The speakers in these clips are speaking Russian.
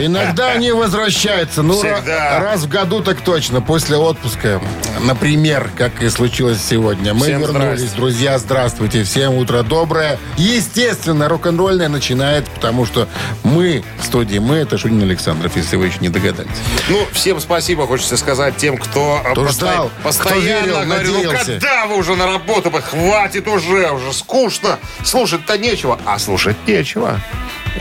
Иногда они возвращаются. Ну, Всегда. ра- раз в году так точно, после отпуска. Например, как и случилось сегодня. Мы Всем вернулись, здрасте. друзья, здравствуйте. Всем утро доброе. Естественно, рок-н-ролльное начинает, потому что мы в студии, мы, это Шунин Александров, если вы еще не догадались. Ну, всем спасибо, хочется сказать тем, кто, э, Кто посто- ждал, кто постоянно верил, говорил, ну надеялся. когда вы уже на работу, хватит уже, уже скучно, слушать-то нечего, а слушать нечего.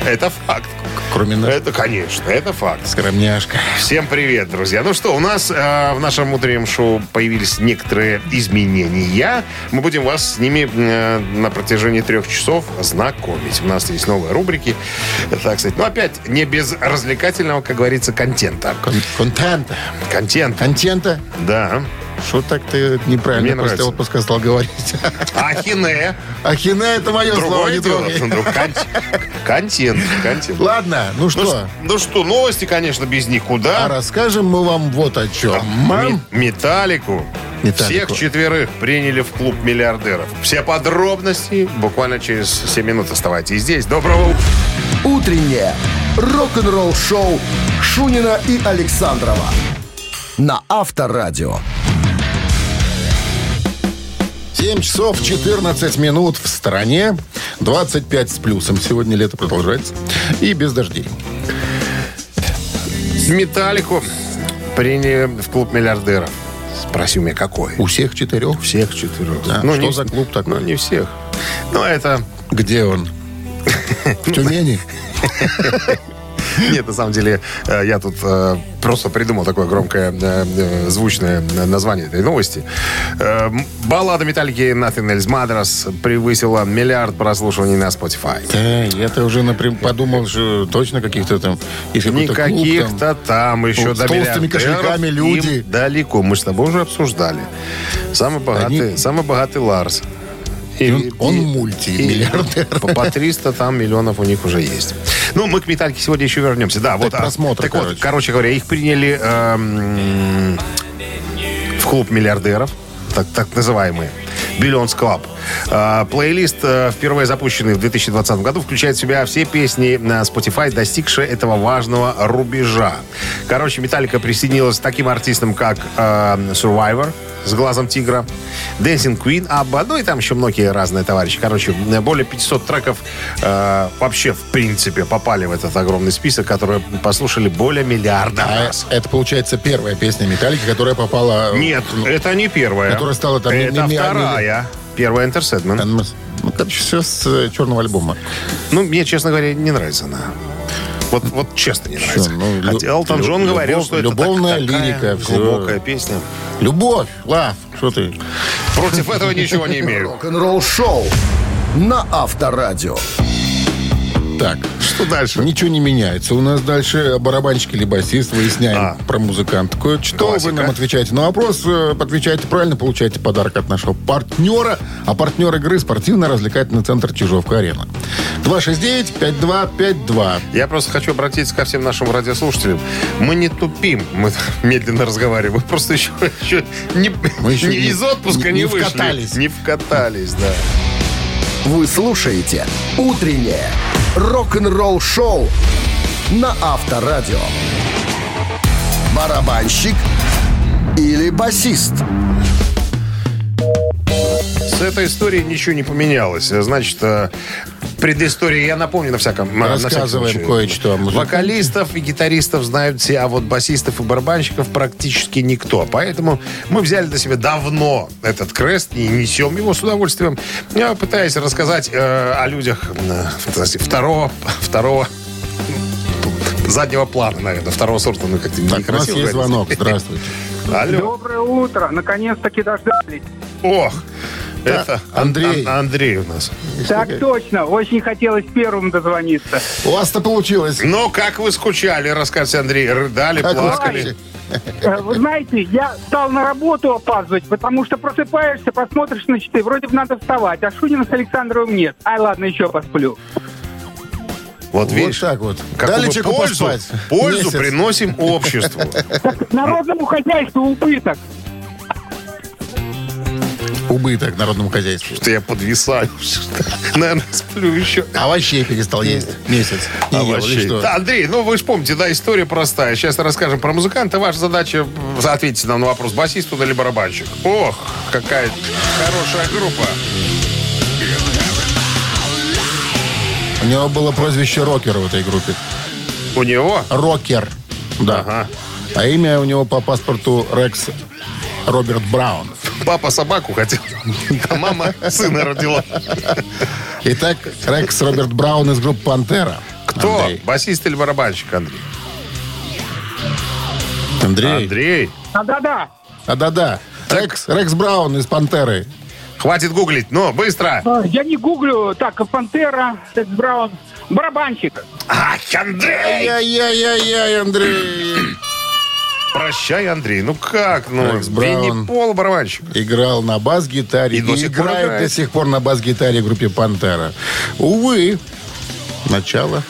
Это факт. Кроме нас. Это, конечно, это факт. Скромняшка. Всем привет, друзья. Ну что, у нас э, в нашем утреннем шоу появились некоторые изменения. Мы будем вас с ними э, на протяжении трех часов знакомить. У нас есть новые рубрики. Так сказать, ну опять не без развлекательного, как говорится, контента. Кон- Контента. Контент, Контента. да. Что так ты неправильно Мне после нравится. отпуска стал говорить? Ахине. Ахине это мое слово, не дело. трогай. Кон- Контент, контент. Ладно, ну Ну, что, ну что, новости, конечно, без никуда. а расскажем мы вам вот о чем. Ме- Металлику. Металлику. Всех четверых приняли в клуб миллиардеров. Все подробности буквально через 7 минут оставайтесь здесь. Доброго утра. «Утреннее рок-н-ролл-шоу» Шунина и Александрова на Авторадио. 7 часов 14 минут в стороне. 25 с плюсом. Сегодня лето продолжается. И без дождей. Металлику приняли в клуб миллиардеров. Спроси у меня, какой? У всех четырех. всех четверых. Да, что за клуб такой? Ну, не всех. Ну, это... Где он? В Тюмени? Нет, на самом деле, э, я тут э, просто придумал такое громкое, э, звучное название этой новости. Баллада Металлики Nothing Else Matters превысила миллиард прослушиваний на Spotify. Да, я-то уже напрям- подумал, что точно каких-то там... Клуб там. Никаких-то там еще до толстыми миллиардеров кошельками люди. далеко. Мы с тобой уже обсуждали. Самый богатый, Они- самый богатый Ларс. И, он- он мультимиллиардер. и По, по 300 там миллионов у них уже есть. Ну, мы к металлике сегодня еще вернемся. Да, вот. а, просмотр, так вот, короче. короче говоря, их приняли эм, в клуб миллиардеров, так, так называемый. Billions Club. А, Плейлист, э, впервые запущенный в 2020 году, включает в себя все песни на Spotify, достигшие этого важного рубежа. Короче, Металлика присоединилась к таким артистам, как э, Survivor с глазом тигра, Dancing Queen, Абба, ну и там еще многие разные товарищи. Короче, более 500 треков э, вообще, в принципе, попали в этот огромный список, которые послушали более миллиарда А раз. это, получается, первая песня Металлики, которая попала... Нет, это не первая. Которая стала там Это ми- ми- вторая. Первая Enter Sandman. Ну, короче, все с э, черного альбома. Ну, мне, честно говоря, не нравится она. Вот, вот честно не нравится. ну, лю- Хотя Элтон Джон любовь- говорил, что это любовная так- лирика, глубокая песня. Любовь, лав, что ты? Против этого ничего не имею. Рок-н-ролл-шоу на Авторадио. Так, Что дальше? ничего не меняется. У нас дальше барабанщик или басист, выясняем А. про музыканта. Кое-что Классика. вы нам отвечаете на вопрос. э, Отвечаете правильно, получаете подарок от нашего партнера. А партнер игры спортивно-развлекательный центр Чижовка-Арена. 269-5252. Я просто хочу обратиться ко всем нашим радиослушателям. Мы не тупим, мы медленно разговариваем. Мы просто еще, еще не, Мы еще не не- из отпуска не- не, не вышли. вкатались. Не вкатались, да. Вы слушаете «Утреннее рок-н-ролл-шоу» на Авторадио. Барабанщик или басист? С этой историей ничего не поменялось. Значит, предыстория, я напомню на всяком на Рассказываем случай. кое-что. Вокалистов и гитаристов знают все, а вот басистов и барабанщиков практически никто. Поэтому мы взяли на себя давно этот крест и несем его с удовольствием. Я пытаюсь рассказать э, о людях э, второго, второго ну, заднего плана, наверное, второго сорта. Ну, как-то Так, у нас есть звонок. Здравствуйте. Алло. Доброе утро. Наконец-таки дождались. Ох, это Андрей. Ан- Ан- Андрей у нас. Так точно. Очень хотелось первым дозвониться. У вас-то получилось. Ну, как вы скучали, расскажите, Андрей. Рыдали, Как вы плакали. Э, Вы знаете, я стал на работу опаздывать, потому что просыпаешься, посмотришь на часы, вроде бы надо вставать, а Шунина с Александровым нет. Ай, ладно, еще посплю. Вот Вот видишь, так вот. какую Дали человеку пользу, поспать. пользу Месяц. приносим обществу. Народному хозяйству убыток. Убыток народному хозяйству. Что я подвисаю. Наверное, сплю еще. Овощей перестал есть месяц. Не ел, Овощей. Да, Андрей, ну вы же помните, да, история простая. Сейчас расскажем про музыканта. Ваша задача ответить нам на вопрос, басист он или барабанщик. Ох, какая хорошая группа. У него было прозвище Рокер в этой группе. У него? Рокер. Да. Ага. А имя у него по паспорту Рекс Роберт Браун. Папа собаку хотел, а мама сына родила. Итак, Рекс Роберт Браун из группы «Пантера». Кто? Андрей. Басист или барабанщик, Андрей? Андрей. Андрей. А, да-да. А да-да. Рекс, Рекс Браун из «Пантеры». Хватит гуглить, ну, быстро. А, Я не гуглю. Так, Пантера, Текс Браун. Барабанщик. Ах, Андрей! Ай-яй-яй-яй, Андрей. Прощай, Андрей. Ну как? Ну, Рекс Браун. Пол барабанщик. Играл на бас-гитаре И и, до сих пор играет играет. до сих пор на бас-гитаре группе «Пантера». Увы, начало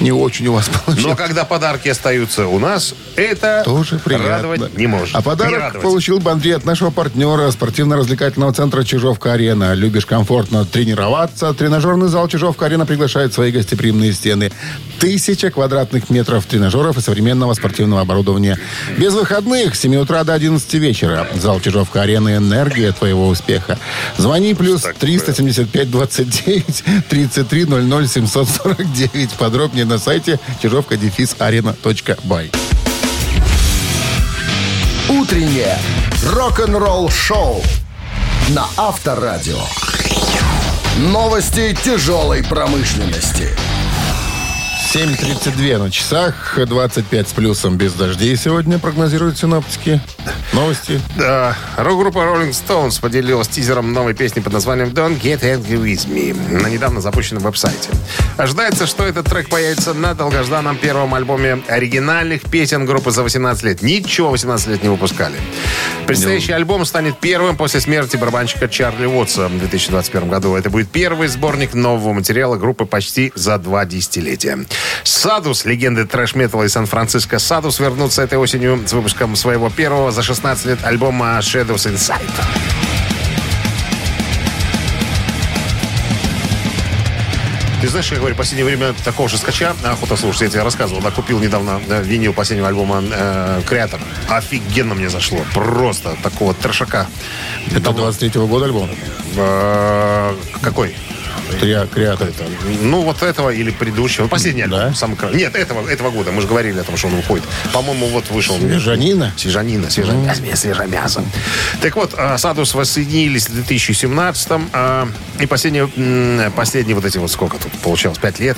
не очень у вас получилось. Но когда подарки остаются у нас, это Тоже приятно. радовать не может. А подарок получил бы Андрей от нашего партнера спортивно-развлекательного центра «Чижовка-арена». Любишь комфортно тренироваться? Тренажерный зал «Чижовка-арена» приглашает свои гостеприимные стены. Тысяча квадратных метров тренажеров и современного спортивного оборудования. Без выходных с 7 утра до 11 вечера. Зал «Чижовка-арена» – энергия твоего успеха. Звони плюс 375 29 33 00 749. Подробнее на сайте чижовка-арена.бай. Утреннее рок-н-ролл-шоу на Авторадио. Новости тяжелой промышленности. 7.32 на часах, 25 с плюсом без дождей сегодня прогнозируют синоптики. Новости. Да, рок-группа Rolling Stones поделилась тизером новой песни под названием Don't Get Angry With Me на недавно запущенном веб-сайте. Ожидается, что этот трек появится на долгожданном первом альбоме оригинальных песен группы за 18 лет. Ничего 18 лет не выпускали. Предстоящий альбом станет первым после смерти барабанщика Чарли Уотса в 2021 году. Это будет первый сборник нового материала группы почти за два десятилетия. Садус, легенды трэш-металла из Сан-Франциско Садус вернутся этой осенью с выпуском своего первого за 16 лет альбома Shadows Inside. Ты знаешь, я говорю, в последнее время такого же скача охота слушать. Я тебе рассказывал, да, купил недавно э, винил последнего альбома э, Креатор. Офигенно мне зашло. Просто такого трешака. Это 23-го года альбом? Э, какой? Триа, креатор. Это, ну, вот этого или предыдущего. Последний альбом. Да? Самый кра- Нет, этого, этого года. Мы же говорили о том, что он выходит. По-моему, вот вышел. Свежанина? Свежанина, свежемясо. Свежемясо. Так вот, а, Садус воссоединились в 2017-м. а, И последние, последние вот эти вот сколько тут получалось, пять лет,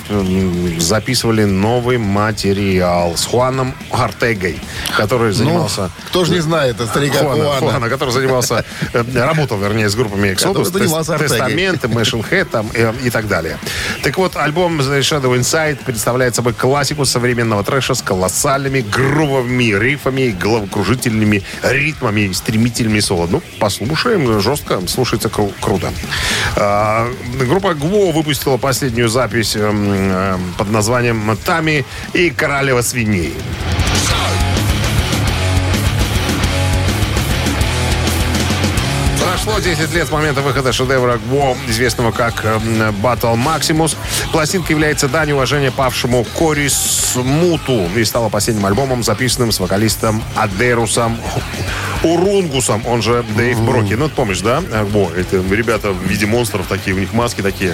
записывали новый материал с Хуаном Артегой, который занимался... Ну, кто же не знает, это старика Хуана, Хуана. Хуана, который занимался, э, работал, вернее, с группами Который Exodus, занимался Тест- Артегой. Тестамент, Machine Head там, э, и так далее. Так вот, альбом The Shadow Inside представляет собой классику современного трэша с колоссальными грубовыми рифами, головокружительными ритмами и стремительными соло. Ну, послушаем, жестко, слушается кру- круто. А, группа Гво выпустила последнюю запись эм, эм, под названием «Тами и королева свиней». Прошло 10 лет с момента выхода шедевра Гво, известного как эм, Battle Maximus. Пластинка является дань уважения павшему Кори Смуту и стала последним альбомом, записанным с вокалистом Адерусом Урунгусом, он же Дэйв Броки. Ну, ты помнишь, да? Э, Гво, это ребята в виде монстров такие, у них маски такие,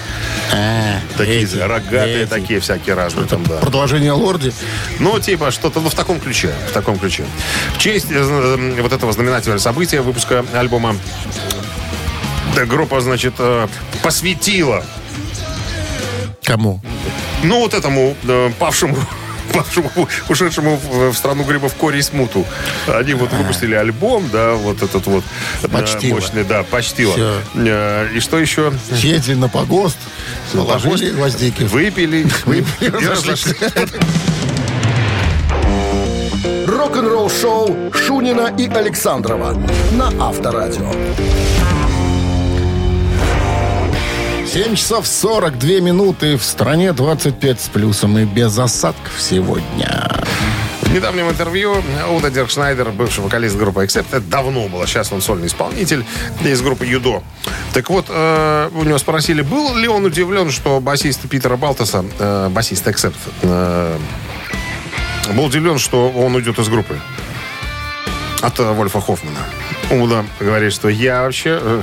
А, такие эти, рогатые, эти. такие всякие разные там, да. Продолжение Лорди. Ну, типа, что-то ну, в таком ключе. В таком ключе. В честь э, э, вот этого знаменательного события выпуска альбома группа, значит, э, посвятила, Кому? ну, вот этому э, павшему павшему, ушедшему в, в страну грибов Кори Смуту. Они вот выпустили альбом, да, вот этот вот э, Почтило. мощный, да, почтило. Всё. Э, И что еще? Съездили на погост, наложили гвоздики. Выпили. Выпили, и разошлись. Рок-н-ролл-шоу Шунина и Александрова на Авторадио. 7 часов 42 минуты. В стране 25 с плюсом и без осадков сегодня. недавнем интервью Уда Деркшнайдер, бывший вокалист группы Accept, это давно было, сейчас он сольный исполнитель из группы Юдо. Так вот, э, у него спросили, был ли он удивлен, что басист Питера Балтаса, э, басист Accept, э, был удивлен, что он уйдет из группы от э, Вольфа Хоффмана. Уда говорит, что я вообще... э,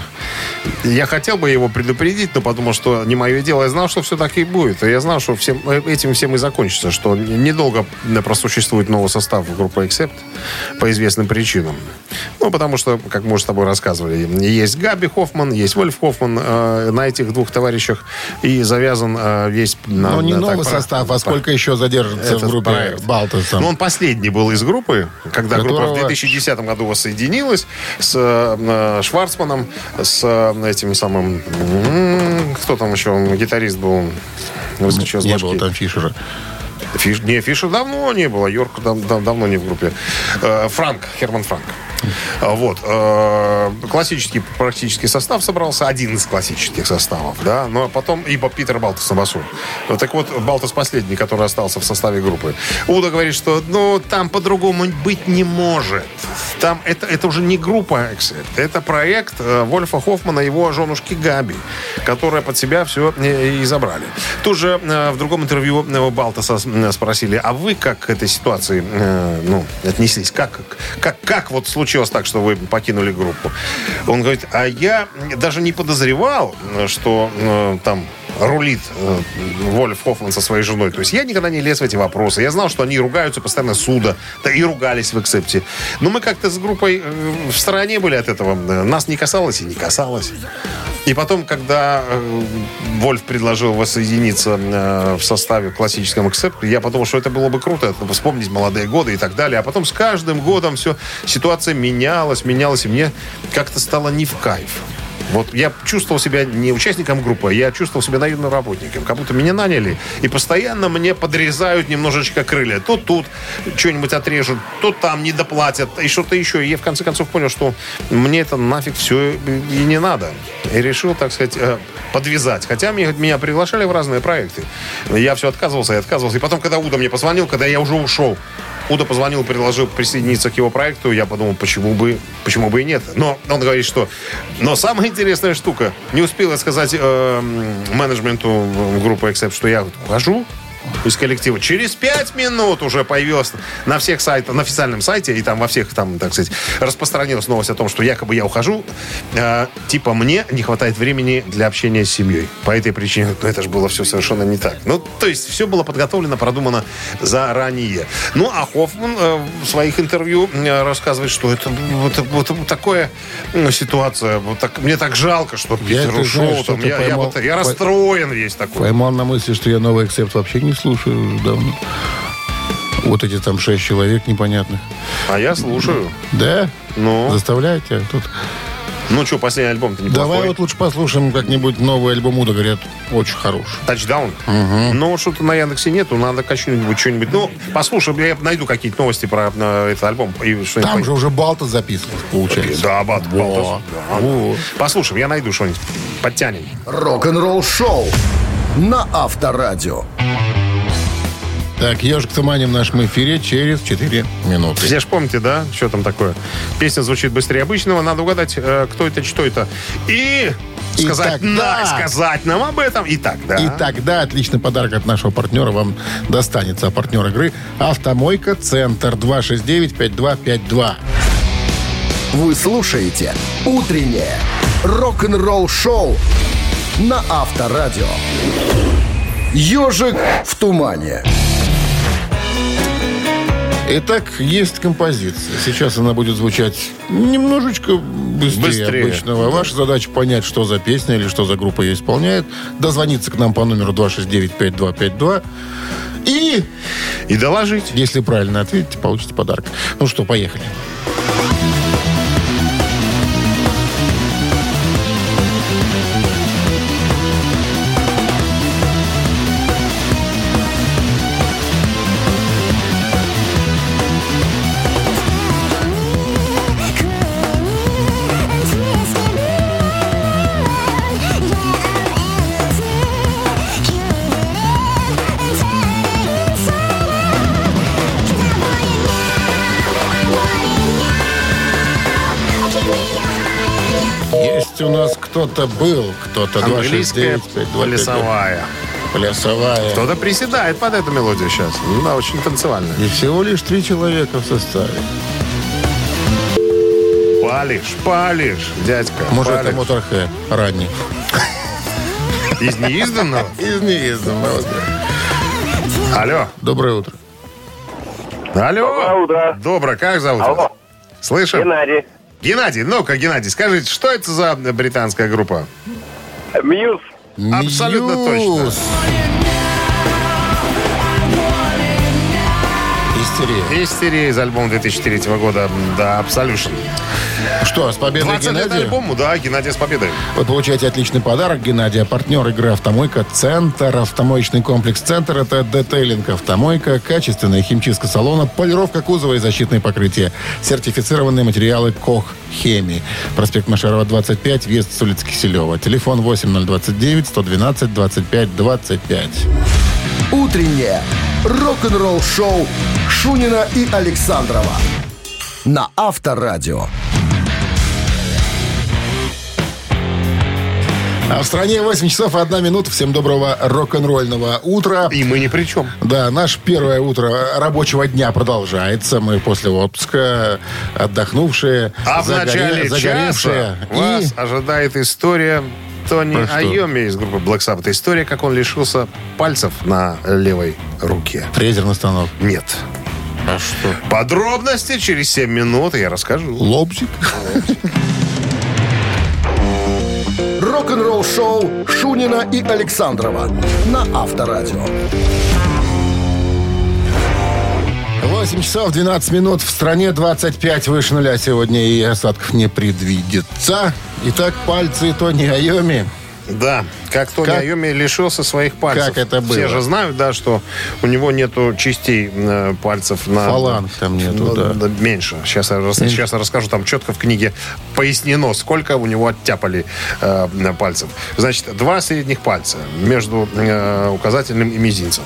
Я хотел бы его предупредить, но подумал, что не мое дело. Я знал, что все так и будет. Я знал, что всем, э, этим всем и закончится, что недолго э, просуществует новый состав группы Accept по известным причинам. Ну, потому что, как мы уже с тобой рассказывали, есть Габи Хоффман, есть Вольф Хоффман э, на этих двух товарищах и завязан э, весь... на- не на- новый так, про- состав, а сколько еще задержится в этот группе проект. Балтаса? Ну, он последний был из группы, когда группа в Которого- 2010 году воссоединилась с э, Шварцманом, с э, этим самым... Кто там еще? Гитарист был. Выскочил не было там Фишера. Фиш- не, Фиша давно не было. Йорк дав- дав- давно не в группе. Э, Франк, Херман Франк. А, Вот. э, Классический практически состав собрался. Один из классических составов. Да? Но потом и Питер Балтас на басу. Так вот, Балтас последний, который остался в составе группы. Уда говорит, что ну, там по-другому быть не может. Там это, это уже не группа Accept. Это проект э, Вольфа Хоффмана и его женушки Габи, которая под себя все и забрали. Тут же э, в другом интервью Балтаса спросили, а вы как к этой ситуации ну, отнеслись? Как, как, как вот случилось так, что вы покинули группу? Он говорит, а я даже не подозревал, что э, там рулит э, Вольф Хоффман со своей женой. То есть я никогда не лез в эти вопросы. Я знал, что они ругаются постоянно суда, да и ругались в Эксепте. Но мы как-то с группой э, в стороне были от этого. Э, Нас не касалось и не касалось. И потом, когда э, Вольф предложил воссоединиться э, в составе классическом Accept, я подумал, что это было бы круто, это вспомнить молодые годы и так далее. А потом с каждым годом все, ситуация менялась, менялась, и мне как-то стало не в кайф. Вот я чувствовал себя не участником группы, я чувствовал себя наивным работником. Как будто меня наняли, и постоянно мне подрезают немножечко крылья. То тут что-нибудь отрежут, то там не доплатят, и что-то еще. И я в конце концов понял, что мне это нафиг все и не надо. И решил, так сказать, э, подвязать. Хотя меня, меня приглашали в разные проекты. Я все отказывался и отказывался. И потом, когда Уда мне позвонил, когда я уже ушел, Уда позвонил, предложил присоединиться к его проекту. Я подумал, почему бы, почему бы и нет. Но он говорит, что... Но самая интересная штука. Не успел я сказать э, менеджменту группы Accept, что я ухожу из коллектива. Через пять минут уже появилась на всех сайтах, на официальном сайте, и там во всех, там, так сказать, распространилась новость о том, что якобы я ухожу. Э, типа мне не хватает времени для общения с семьей. По этой причине, ну, это же было все совершенно не так. Ну, то есть все было подготовлено, продумано заранее. Ну, а Хоффман э, в своих интервью э, рассказывает, что это вот, вот, такая ну, ситуация. Вот так, мне так жалко, что Я, Питер ушел. знаешь, там. что-то я, я поймал- вот- я расстроен весь такой. Поймал на мысли, что я новый эксепт вообще не слушаю уже давно. Вот эти там шесть человек непонятных. А я слушаю. Да? Ну, Заставляют тебя тут. ну что, последний альбом-то неплохой. Давай вот лучше послушаем как-нибудь новый альбом Уда, говорят, очень хороший. Тачдаун. Ну, вот что-то на Яндексе нету, надо качнуть что-нибудь. Ну, послушай, я найду какие-то новости про э, этот альбом. И что-нибудь Там же уже Балта записывал, получается. Да, Бат, Во. Балтас. Да. Послушаем, я найду что-нибудь. Подтянем. Рок-н-ролл шоу на Авторадио. Так, ежик в тумане в нашем эфире через 4 минуты. Все ж помните, да, что там такое? Песня звучит быстрее обычного, надо угадать, э, кто это, что это. И И сказать, тогда- на, сказать нам об этом. И так, да. И тогда отличный подарок от нашего партнера вам достанется. А партнер игры «Автомойка Центр» 269-5252. Вы слушаете «Утреннее рок-н-ролл-шоу» на Авторадио. «Ежик в тумане». Итак, есть композиция. Сейчас она будет звучать немножечко быстрее, Быстрее. обычного. Ваша задача понять, что за песня или что за группа ее исполняет. Дозвониться к нам по номеру 269-5252. И, И доложить. если правильно ответите, получите подарок. Ну что, поехали. Yeah. Кто-то был, кто-то Английская 269 плясовая. Кто-то приседает под эту мелодию сейчас. Ну да, очень танцевальная. И всего лишь три человека в составе. Палишь, палишь, дядька. Может, палишь. это Моторхед ранний. Из неизданного? Из неизданного. Алло. Доброе утро. Алло. Доброе утро. Доброе. Как зовут? Алло, Слышим? Геннадий. Геннадий, ну-ка, Геннадий, скажите, что это за британская группа? Мьюз. Абсолютно точно. Истерия из альбома 2003 года, да, Absolution. Что, с победой 20 лет Геннадия? альбому, да, Геннадий с победой. Вы получаете отличный подарок, Геннадий. А партнер игры «Автомойка Центр». Автомоечный комплекс «Центр» — это детейлинг «Автомойка», качественная химчистка салона, полировка кузова и защитные покрытия. Сертифицированные материалы «Кох Хеми». Проспект Машарова, 25, въезд с улицы Киселева. Телефон 8029 112 25 25. Утреннее рок-н-ролл-шоу Шунина и Александрова на Авторадио. А в стране 8 часов и 1 минута. Всем доброго рок-н-ролльного утра. И мы ни при чем. Да, наше первое утро рабочего дня продолжается. Мы после отпуска отдохнувшие, А в загоре- начале загоревшие. часа вас ожидает история Тони Про что? Айоми из группы Black Sabbath. История, как он лишился пальцев на левой руке. Фрезерный станок. Нет. А что? Подробности через 7 минут я расскажу. Лобзик? Рок-н-ролл-шоу Шунина и Александрова на Авторадио. 8 часов 12 минут. В стране 25 выше нуля сегодня и осадков не предвидится. Итак, пальцы Тони Айоми. Да, как Тони Как- Айоми лишился своих пальцев. Как это было? Все же знают, да, что у него нету частей э, пальцев на... Фаланг там нету, Ну, да. Меньше. Сейчас я, рас- сейчас я расскажу, там четко в книге пояснено, сколько у него оттяпали э, на пальцев. Значит, два средних пальца между э, указательным и мизинцем.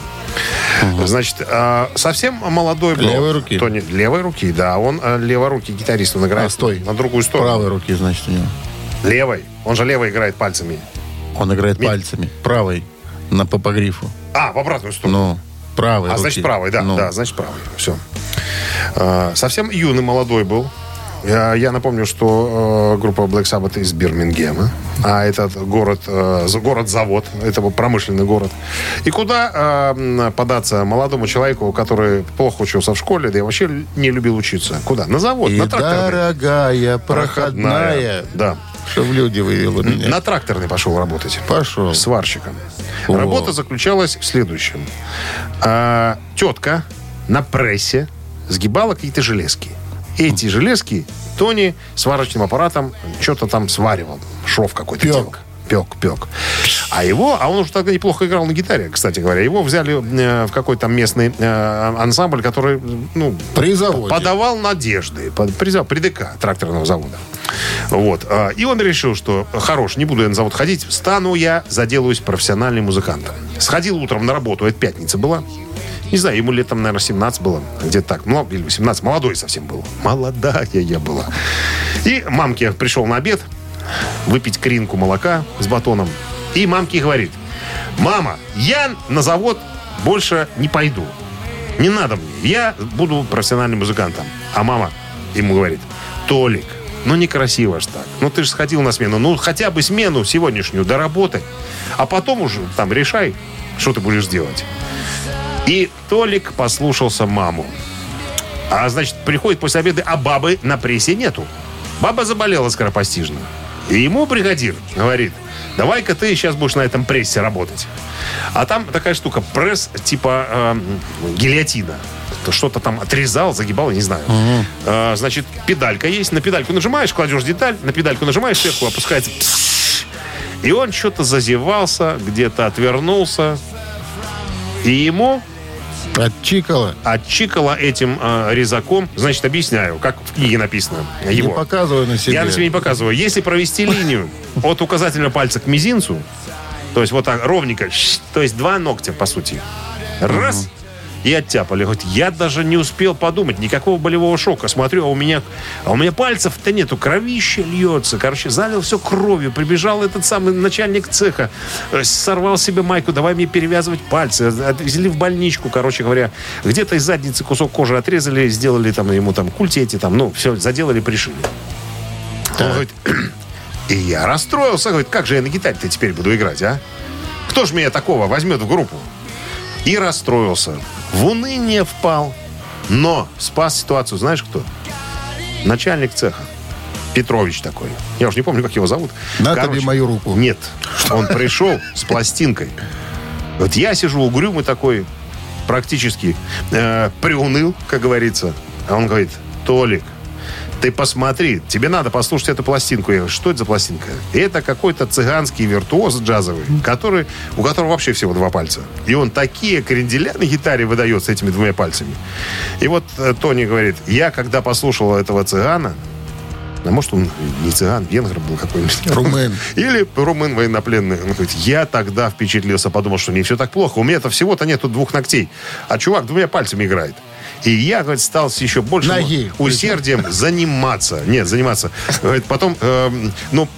Значит, э, совсем молодой был. Левой руки? Тони, левой руки, да. Он э, леворукий гитарист, он играет А, стой. на другую сторону. Правой руки, значит, у него. Левой. Он же левой играет пальцами. Он играет Ми- пальцами. Правой. На по по грифу. А, в обратную сторону. Ну, правой А руки. значит, правый, да, Ну. да, значит, правый. Все. совсем юный, молодой был. Я, я напомню, что э, группа Black Sabbath из Бирмингема, а этот город, э, за- город-завод, это был промышленный город. И куда э, податься молодому человеку, который плохо учился в школе, да и вообще не любил учиться? Куда? На завод, И на тракторный. дорогая проходная. Да. Чтоб люди вывело меня. На тракторный пошел работать. Пошел. сварщиком. О. Работа заключалась в следующем. А, тетка на прессе сгибала какие-то железки. Эти железки Тони сварочным аппаратом что-то там сваривал. Шов какой-то делал. Пек, пек. А его, а он уже тогда неплохо играл на гитаре, кстати говоря. Его взяли э, в какой-то там местный э, ансамбль, который, ну, При заводе. подавал надежды. Под, при, при ДК тракторного завода. Вот. а, И он решил, что хорош, не буду я на завод ходить, стану я, заделаюсь профессиональным музыкантом. Сходил утром на работу, это пятница была. Не знаю, ему лет там, наверное, 17 было. Где-то так. Ну, или 18. Молодой совсем был. Молодая я была. И мамке пришел на обед выпить кринку молока с батоном. И мамке говорит, мама, я на завод больше не пойду. Не надо мне. Я буду профессиональным музыкантом. А мама ему говорит, Толик, ну некрасиво ж так. Ну ты же сходил на смену. Ну хотя бы смену сегодняшнюю доработай. А потом уже там решай, что ты будешь делать. И Толик послушался маму. А значит, приходит после обеда, а бабы на прессе нету. Баба заболела скоропостижно. И ему бригадир говорит, давай-ка ты сейчас будешь на этом прессе работать. А там такая штука, пресс типа э, гильотина. То Что-то там отрезал, загибал, я не знаю. Э, значит, педалька есть, на педальку нажимаешь, кладешь деталь, на педальку нажимаешь, сверху опускается. И он что-то зазевался, где-то отвернулся. И ему Отчикала. отчикала этим э, резаком. Значит, объясняю, как в книге написано. Его. Не показываю на себе. Я на себе не показываю. Если провести линию от указательного пальца к мизинцу, то есть вот так ровненько, то есть два ногтя, по сути. Раз. И оттяпали. Говорит, я даже не успел подумать, никакого болевого шока. Смотрю, а у меня, а у меня пальцев-то нету, кровище льется. Короче, залил все кровью. Прибежал этот самый начальник цеха, э, сорвал себе майку, давай мне перевязывать пальцы. Отвезли в больничку, короче говоря. Где-то из задницы кусок кожи отрезали, сделали там ему там культи эти там, ну, все, заделали, пришили. Он говорит, и я расстроился. Говорит, как же я на гитаре-то теперь буду играть, а? Кто ж меня такого возьмет в группу? И расстроился. В уныние впал. Но спас ситуацию, знаешь кто? Начальник цеха. Петрович такой. Я уже не помню, как его зовут. На тебе мою руку. Нет. Он пришел с пластинкой. Вот я сижу угрюмый такой, практически э, приуныл, как говорится. А он говорит, Толик, ты посмотри, тебе надо послушать эту пластинку. Я говорю, что это за пластинка? Это какой-то цыганский виртуоз джазовый, который, у которого вообще всего два пальца. И он такие кренделя на гитаре выдает с этими двумя пальцами. И вот э, Тони говорит, я когда послушал этого цыгана, а может, он не цыган, венгр был какой-нибудь. Румын. Или румын военнопленный. Он говорит, я тогда впечатлился, подумал, что не все так плохо. У меня-то всего-то нету двух ногтей. А чувак двумя пальцами играет. И я, говорит, стал с еще большим Ноги. усердием заниматься. Нет, заниматься. Говорит, потом, эм, ну,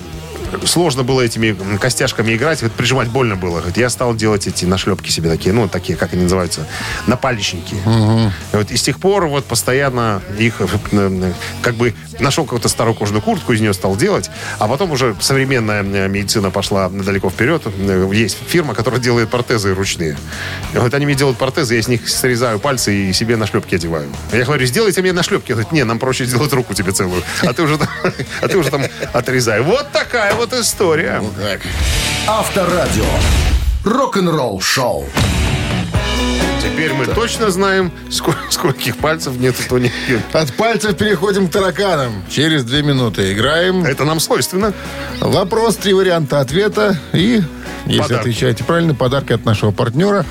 сложно было этими костяшками играть, вот прижимать больно было. Говорит, я стал делать эти нашлепки себе такие, ну, такие, как они называются, напальничники. Вот, и с тех пор вот постоянно их э, как бы нашел какую-то старую кожаную куртку, из нее стал делать, а потом уже современная э, медицина пошла далеко вперед. Э, Есть фирма, которая делает протезы ручные. И Вот они мне делают протезы, я с них срезаю пальцы и себе нашлепки одеваю. Я говорю, сделайте мне нашлепки. Говорит, не, нам проще сделать руку тебе целую. А ты уже а ты уже там отрезай. Вот такая вот история. Авторадио. Рок-н-ролл шоу. Теперь мы точно знаем, сколько, скольких пальцев нет у Тони. От пальцев переходим к тараканам. Через две минуты играем. Это нам свойственно. Вопрос, три варианта ответа. И, если Подарки. отвечаете правильно, подарки от нашего партнера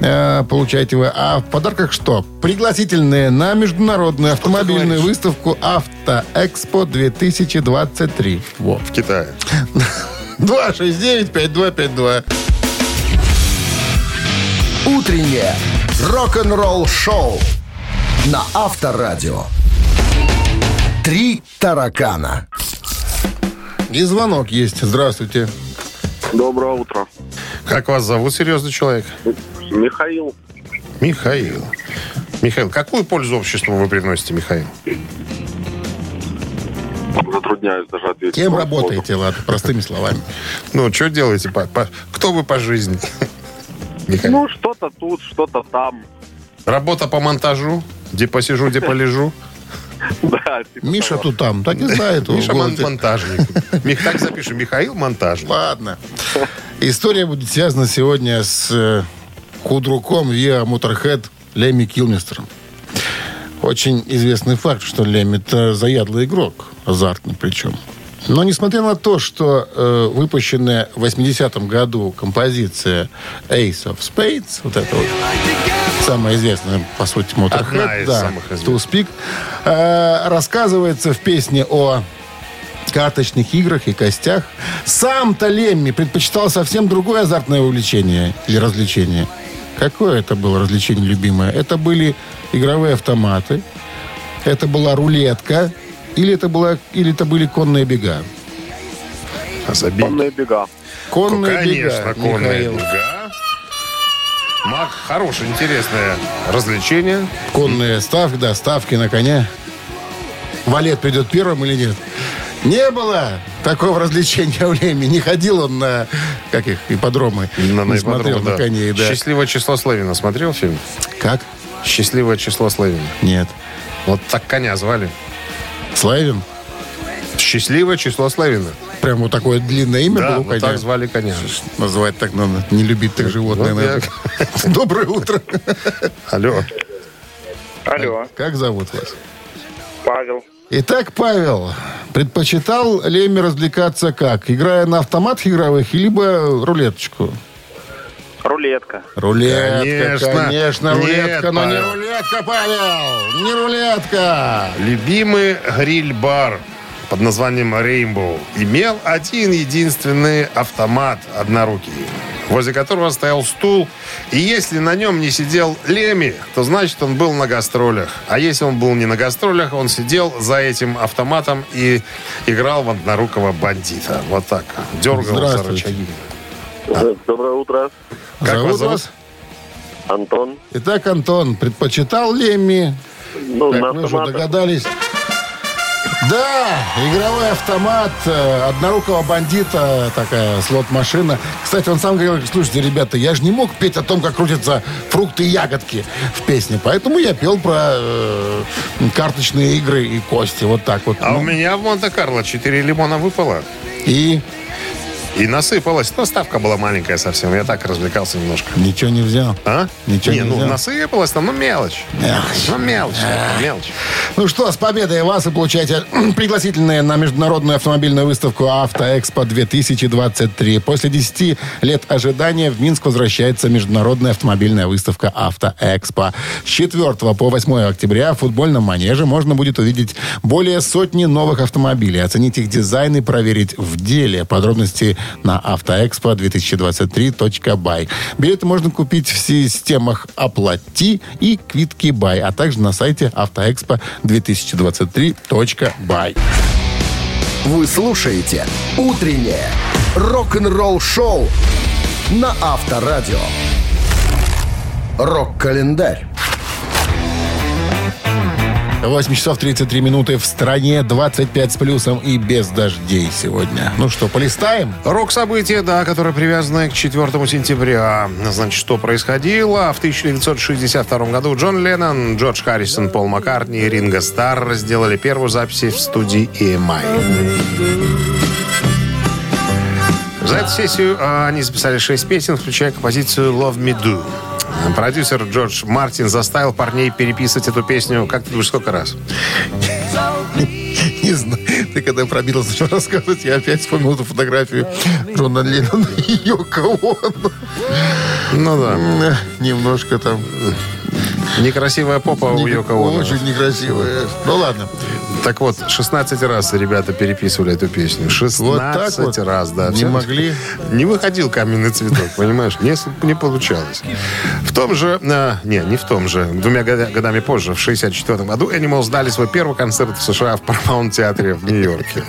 э, получаете вы. А в подарках что? Пригласительные на международную автомобильную говоришь? выставку «Автоэкспо 2023». Вот. В Китае. 269-5252. Утреннее рок-н-ролл шоу на Авторадио. Три таракана. И звонок есть. Здравствуйте. Доброе утро. Как вас зовут, серьезный человек? Михаил. Михаил. Михаил, какую пользу обществу вы приносите, Михаил? Затрудняюсь даже ответить. Кем работаете, ладно, простыми словами? Ну, что делаете? Кто вы по жизни? Михаил. Ну, что-то тут, что-то там. Работа по монтажу? Где посижу, где полежу? Да, типа Миша тут там, так и знает. Миша монтажник. Мих, так запишем. Михаил монтажник. Ладно. История будет связана сегодня с э, худруком Виа Моторхед Лемми Килмистером. Очень известный факт, что Лемми это заядлый игрок, азартный причем. Но несмотря на то, что э, выпущенная в 80-м году композиция Ace of Spades, вот это вот самая известная, по сути, Motorhead, да. To Speak, э, рассказывается в песне о карточных играх и костях. Сам-то Лемми предпочитал совсем другое азартное увлечение или развлечение. Какое это было развлечение любимое? Это были игровые автоматы, это была рулетка, или это, была, или это были конные бега? Забей. Конные бега. Конные Конечно, бега, конные Михаил. бега. Мак, хорошее, интересное развлечение. Конные ставки, да, ставки на коня. Валет придет первым или нет? Не было такого развлечения у Лемми. Не ходил он на, как их, ипподромы. На, на смотрел ипподроме, на да. коней, да. Счастливое число Славина. Смотрел фильм? Как? Счастливое число Славина. Нет. Вот так коня звали. Славин? Счастливое число Славина. Прям вот такое длинное имя Да, было у коня. так звали коня. Называть так надо. Не любить так животное Вот надо. Доброе утро. Алло. Алло, Как зовут вас? Павел. Итак, Павел, предпочитал Лемми развлекаться как? Играя на автоматах игровых, либо рулеточку? Рулетка. Рулетка, Конечно. конечно, Нет, рулетка, но не Павел. рулетка, Павел, не рулетка. Любимый гриль-бар под названием Rainbow имел один единственный автомат однорукий. возле которого стоял стул. И если на нем не сидел Леми, то значит он был на гастролях. А если он был не на гастролях, он сидел за этим автоматом и играл в однорукого бандита. Вот так. Дергал за рычаги. Доброе утро. Как Зовут вас зовут? вас? Антон. Итак, Антон, предпочитал Лемми? Ну, Как на мы уже автоматах. догадались. Да, игровой автомат э, однорукого бандита, такая слот-машина. Кстати, он сам говорил, слушайте, ребята, я же не мог петь о том, как крутятся фрукты и ягодки в песне, поэтому я пел про э, карточные игры и кости, вот так вот. А Ну, у меня в Монте-Карло 4 лимона выпало. И И насыпалось. Но ставка была маленькая совсем. Я так развлекался немножко. ничего не взял. А? Ничего не, не ну взял? насыпалось там, ну мелочь. Мелочь. Ну мелочь, мелочь. Ну что, с победой вас вы получаете пригласительные на международную автомобильную выставку «Автоэкспо-2023». После 10 лет ожидания в Минск возвращается международная автомобильная выставка «Автоэкспо». С 4 по 8 октября в футбольном манеже можно будет увидеть более сотни новых автомобилей, оценить их дизайн и проверить в деле. Подробности на автоэкспо2023.бай. Билеты можно купить в системах «Оплати» и «Квитки Бай», а также на сайте автоэкспо2023.бай. Вы слушаете «Утреннее рок-н-ролл-шоу» на Авторадио. Рок-календарь. 8 часов 33 минуты в стране, 25 с плюсом и без дождей сегодня. Ну что, полистаем? Рок-события, да, которые привязаны к 4 сентября. Значит, что происходило? В 1962 году Джон Леннон, Джордж Харрисон, Пол Маккартни и Ринго Старр сделали первую запись в студии EMI. За эту сессию а, они записали шесть песен, включая композицию «Love Me Do». Продюсер Джордж Мартин заставил парней переписывать эту песню, как ты думаешь, сколько раз? Не знаю. Ты когда про Битлз начал рассказывать, я опять вспомнил эту фотографию Джона Леннона и Йоко Оно. Ну да. Немножко там... Некрасивая попа у Йоко Оно. Очень некрасивая. Ну ладно. Так вот, 16 раз ребята переписывали эту песню. 16 Вот так вот. раз, да. Не могли. Не выходил каменный цветок, понимаешь? Не, не получалось. В том же, а, не, не в том же, двумя года- годами позже, в 64 году, Animals дали свой первый концерт в США в Paramount театре в Нью-Йорке.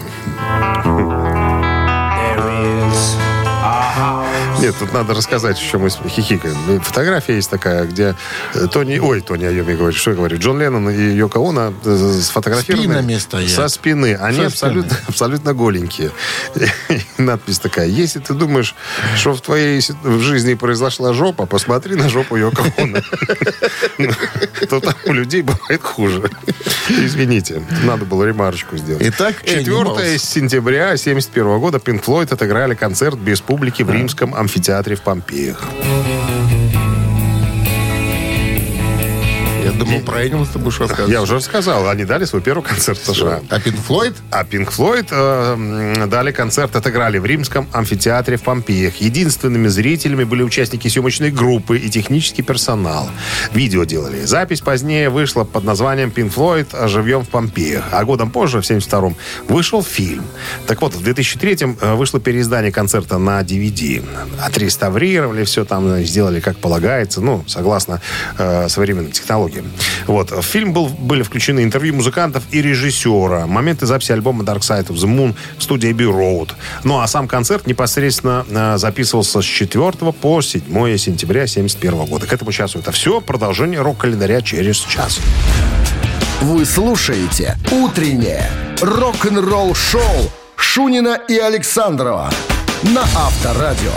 Нет, тут надо рассказать, чем мы хихикаем. Фотография есть такая, где э, Тони... Ой, Тони Айоми говорит, что я говорю? Джон Леннон и Йоко Оно э, сфотографированы... Спинами. Со спины. Они Со абсолютно, абсолютно голенькие. И надпись такая. Если ты думаешь, что в твоей в жизни произошла жопа, посмотри на жопу Йоко Оно. То там у людей бывает хуже. Извините, надо было ремарочку сделать. Итак, 4 Animals. сентября 1971 года Pink Floyd отыграли концерт без публики в римском амфитеатре в Помпеях. Думал, про Энималс ты будешь рассказывать. Я уже рассказал, они дали свой первый концерт в США. А Пинк Флойд? А Pink Floyd э, м, дали концерт, отыграли в римском амфитеатре в Помпеях. Единственными зрителями были участники съемочной группы и технический персонал. Видео делали. Запись позднее вышла под названием Pink Floyd «Живьем в Помпеях». А годом позже, в 72-м, вышел фильм. Так вот, в 2003-м э, вышло переиздание концерта на DVD. Отреставрировали все там, э, сделали как полагается, ну, согласно э, современным технологиям. Вот. В фильм был, были включены интервью музыкантов и режиссера, моменты записи альбома Dark Side of the Moon в студии Abbey Road. Ну, а сам концерт непосредственно э, записывался с 4 по 7 сентября 71 года. К этому часу это все. Продолжение рок-календаря через час. Вы слушаете «Утреннее рок-н-ролл-шоу» Шунина и Александрова на Авторадио.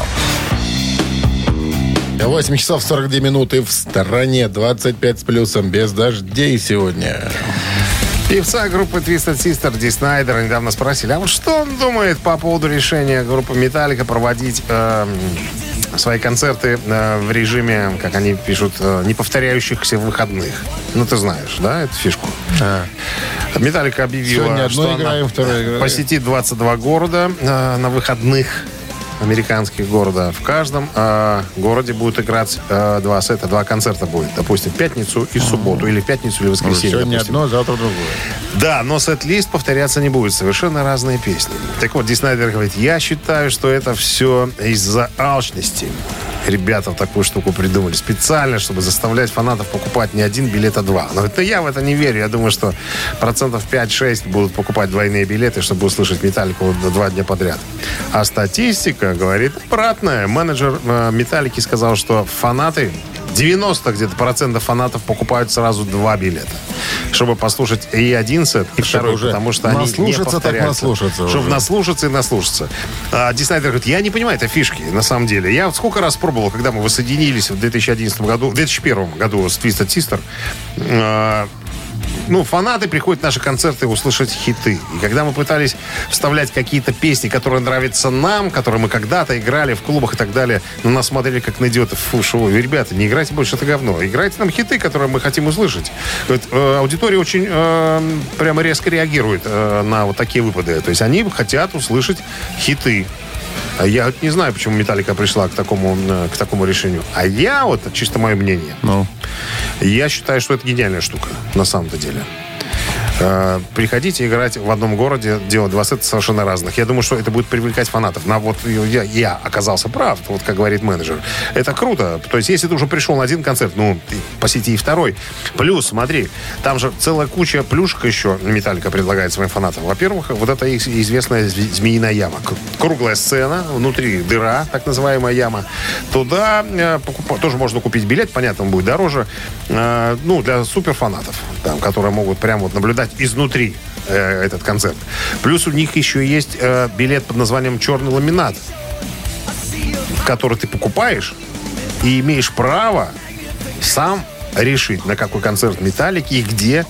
8 часов 42 минуты в стороне. 25 с плюсом без дождей сегодня. Певца группы Twisted Sister Ди Снайдера недавно спросили, а вот что он думает по поводу решения группы Металлика проводить эм, свои концерты э, в режиме, как они пишут, э, не повторяющихся выходных. Ну, ты знаешь, да, эту фишку? Металлика объявила, Сегодня одно что играем, она играем. посетит 22 города э, на выходных. Американских города. В каждом э, городе будет играть э, два сета, два концерта будет. Допустим, в пятницу и в субботу. Или в пятницу, или в воскресенье. Сегодня допустим. одно, завтра другое. Да, но сет-лист повторяться не будет. Совершенно разные песни. Так вот, Ди Снайдер говорит, я считаю, что это все из-за алчности. Ребята такую штуку придумали специально, чтобы заставлять фанатов покупать не один билет, а два. Но это я в это не верю. Я думаю, что процентов 5-6 будут покупать двойные билеты, чтобы услышать Металлику два дня подряд. А статистика говорит обратное. Менеджер э, Металлики сказал, что фанаты 90 где-то процентов фанатов покупают сразу два билета, чтобы послушать и один сет, и второй, уже потому что они не повторяются. наслушаться Чтобы уже. наслушаться и наслушаться. А, Ди Снайдер говорит, я не понимаю этой фишки, на самом деле. Я вот сколько раз пробовал, когда мы воссоединились в 2011 году, в 2001 году с Twisted Sister, а, ну, фанаты приходят на наши концерты услышать хиты. И когда мы пытались вставлять какие-то песни, которые нравятся нам, которые мы когда-то играли в клубах и так далее, но нас смотрели как на идиотов. Фу, шо вы, ребята, не играйте больше это говно. Играйте нам хиты, которые мы хотим услышать. Вот, э, аудитория очень э, прямо резко реагирует э, на вот такие выпады. То есть они хотят услышать хиты. А Я не знаю, почему Металлика пришла к такому, э, к такому решению. А я вот, чисто мое мнение, Ну, я считаю, что это гениальная штука, на самом-то деле. Э, Приходите играть в одном городе, делать два сета совершенно разных. Я думаю, что это будет привлекать фанатов. На вот я, я оказался прав, вот как говорит менеджер. Это круто. То есть, если ты уже пришел на один концерт, ну, посети и второй. Плюс, смотри, там же целая куча плюшек еще Металлика предлагает своим фанатам. Во-первых, вот это их известная зв- змеиная яма. Круглая сцена, внутри дыра, так называемая яма. Туда э, покупа- тоже можно купить билет, понятно, он будет дороже. Э, ну, для суперфанатов, там, которые могут прямо вот наблюдать изнутри э, этот концерт. Плюс у них еще есть э, билет под названием «Черный ламинат», который ты покупаешь и имеешь право сам решить, на какой концерт Металлики и где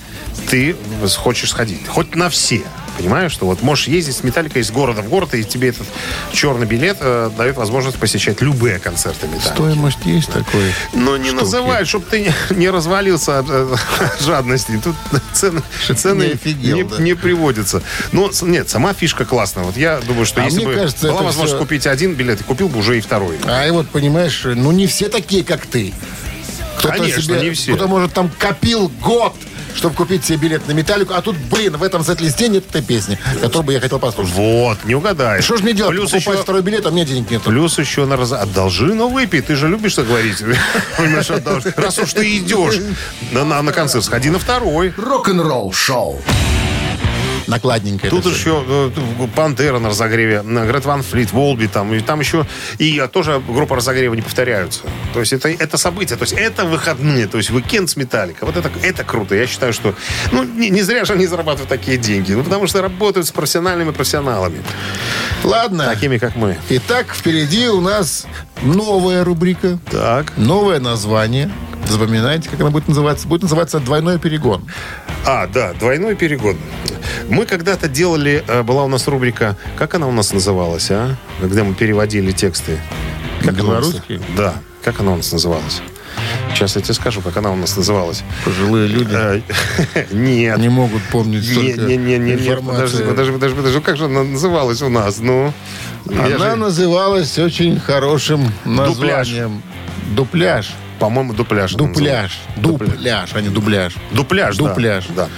ты хочешь сходить. Хоть на все. Понимаешь, что вот можешь ездить с Металликой из города в город, и тебе этот черный билет э, дает возможность посещать любые концерты Металлики. стоимость есть такой. Но не штуки. называй, чтобы ты не, не развалился от, э, от жадности. Тут цены, Чтоб цены не офигел, не, да. не приводятся. Но нет, сама фишка классная. Вот я думаю, что А если бы кажется, была возможность всё- купить один билет, и купил бы уже и второй. А и вот, понимаешь, ну не все такие, как ты. Кто-то Конечно, себе, не все. Кто-то, может, там копил год, чтобы купить себе билет на металлику, а тут, блин, в этом сет-листе нет этой песни, которую бы я хотел послушать. Вот, не угадаешь. Что же мне делать? Плюс Покупать еще, второй билет, а у меня денег нет. плюс еще на раз... Одолжи, но выпей. Ты же любишь так говорить. Раз уж ты идешь на, на, на концерт, сходи на второй. Рок-н-ролл шоу. Накладненько. Тут еще э, Пантера на разогреве, на Грет Ван Флит, Волби, там, и там еще и э, тоже группа разогрева не повторяются. То есть это, это событие, то есть это выходные, то есть уикенд с Металлика. Вот это, это круто. Я считаю, что ну, не, не зря же они зарабатывают такие деньги. Ну, потому что работают с профессиональными профессионалами, Ладно. такими, как мы. Итак, впереди у нас новая рубрика, Так. новое название. Запоминайте, как она будет называться. Будет называться «Двойной перегон». А, да, двойной перегон. Мы когда-то делали, э, была у нас рубрика, как она у нас называлась, а? Когда мы переводили тексты. Как нас- Белорусский? Да. Как она у нас называлась? Сейчас я тебе скажу, как она у нас называлась. Пожилые люди Э, Нет. не могут помнить Не, не, не, не, не, информации. подожди, подожди, подожди, подожди. Как же она называлась у нас? Ну, Она называлась очень хорошим названием. Дупляж. По-моему, дупляж. Дупляж. Дупляж, а не дубляж. Дупляж, да. Дупляж. Да.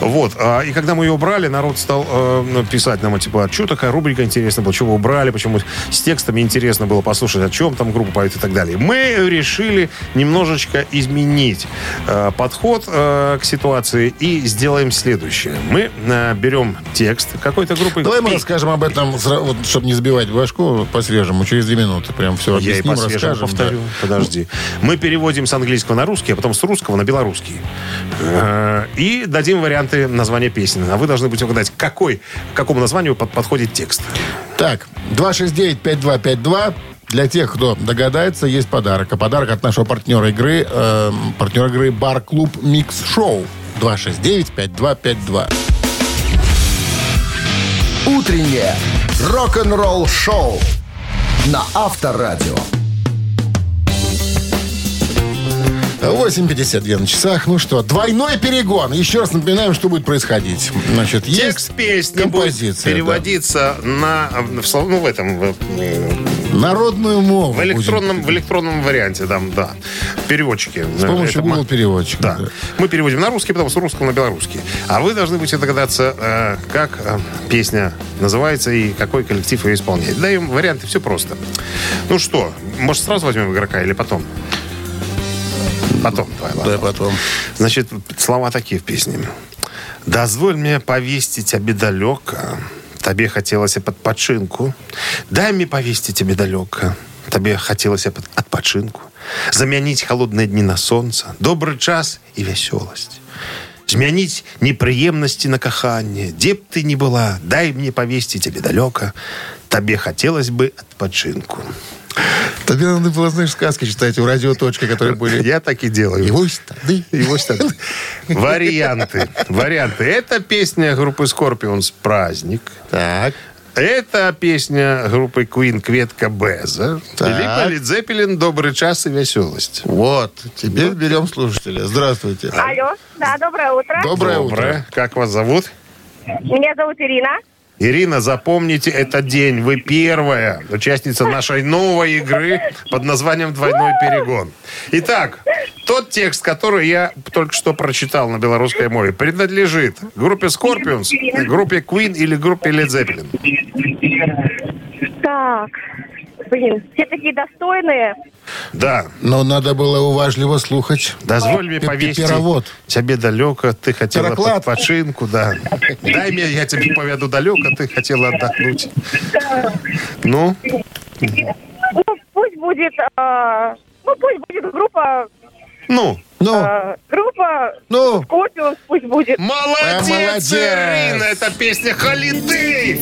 Вот. а, И когда мы ее убрали, народ стал э, ну, писать нам, типа, а что такая рубрика интересная была, вы убрали, почему с текстами интересно было послушать, о чем там группа поет и так далее. Мы решили немножечко изменить э, подход э, к ситуации и сделаем следующее. Мы э, берем текст какой-то группы. Давай мы расскажем об этом, вот, чтобы не забивать башку по-свежему, через две минуты. Прям все Я и объясним, по-свежему расскажем. повторю. да. Подожди. Мы переводим с английского на русский, а потом с русского на белорусский. Э, И дадим варианты названия песни. А вы должны будете угадать, какой, к какому названию под- подходит текст. Так, 269-5252. Для тех, кто догадается, есть подарок. А подарок от нашего партнера игры, э, партнер игры Бар-клуб Микс Шоу. 269-5252. Утреннее рок-н-ролл шоу на Авторадио. 8.52 на часах. Ну что, двойной перегон. Еще раз напоминаем, что будет происходить. Значит, есть Текст песни будет переводиться на, в, ну, в этом, да. Народную мову. в электронном, в электронном варианте, там, да, в переводчике. С помощью Google переводчика. Да. Мы переводим на русский, потом с русского на белорусский. А вы должны будете догадаться, э, как э, песня называется и какой коллектив ее исполняет. Даем варианты, все просто. Ну что, может, сразу возьмем игрока или потом? Потом, давай, ладно. Да, потом. Значит, слова такие в песне. «Дозволь мне повесить тебе далеко, тебе хотелось подпочинку. Дай мне повесить тебе далеко, тебе хотелось отпочинку. Замянить холодные дни на солнце, добрый час и веселость. Змянить неприемности на каханне. Де б ты ни была, дай мне повесить тебе далеко, тебе хотелось бы отпочинку». Тебе надо было, знаешь, сказки читать у радиоточка, которые были. Я так и делаю. Его стады. Его стат- Варианты. Варианты. Это песня группы Scorpions «Праздник». Так. Это песня группы Queen «Кветка Беза». Так. Либо Лид Зеппелин «Добрый час и веселость». Вот. Теперь берем слушателя. Здравствуйте. Алло, да, доброе утро. Доброе утро. Как вас зовут? Меня зовут Ирина. Ирина, запомните этот день. Вы первая участница нашей новой игры под названием «Двойной перегон». Итак, тот текст, который я только что прочитал на белорусской мове, принадлежит группе Scorpions, группе Queen или группе Led Zeppelin? Так, блин, все такие достойные. Да. Но надо было уважливо слухать. Дозволь мне повесить перевод. тебе далеко, ты хотела Переклад. под починку, да. Дай мне, я тебе поведу далеко, ты хотела отдохнуть. Ну, Ну, пусть будет, э, ну, пусть будет группа, ну. Ну, э, группа ну. Скорпионс, пусть будет. Молодец, молодец. Ирина, это песня Holiday.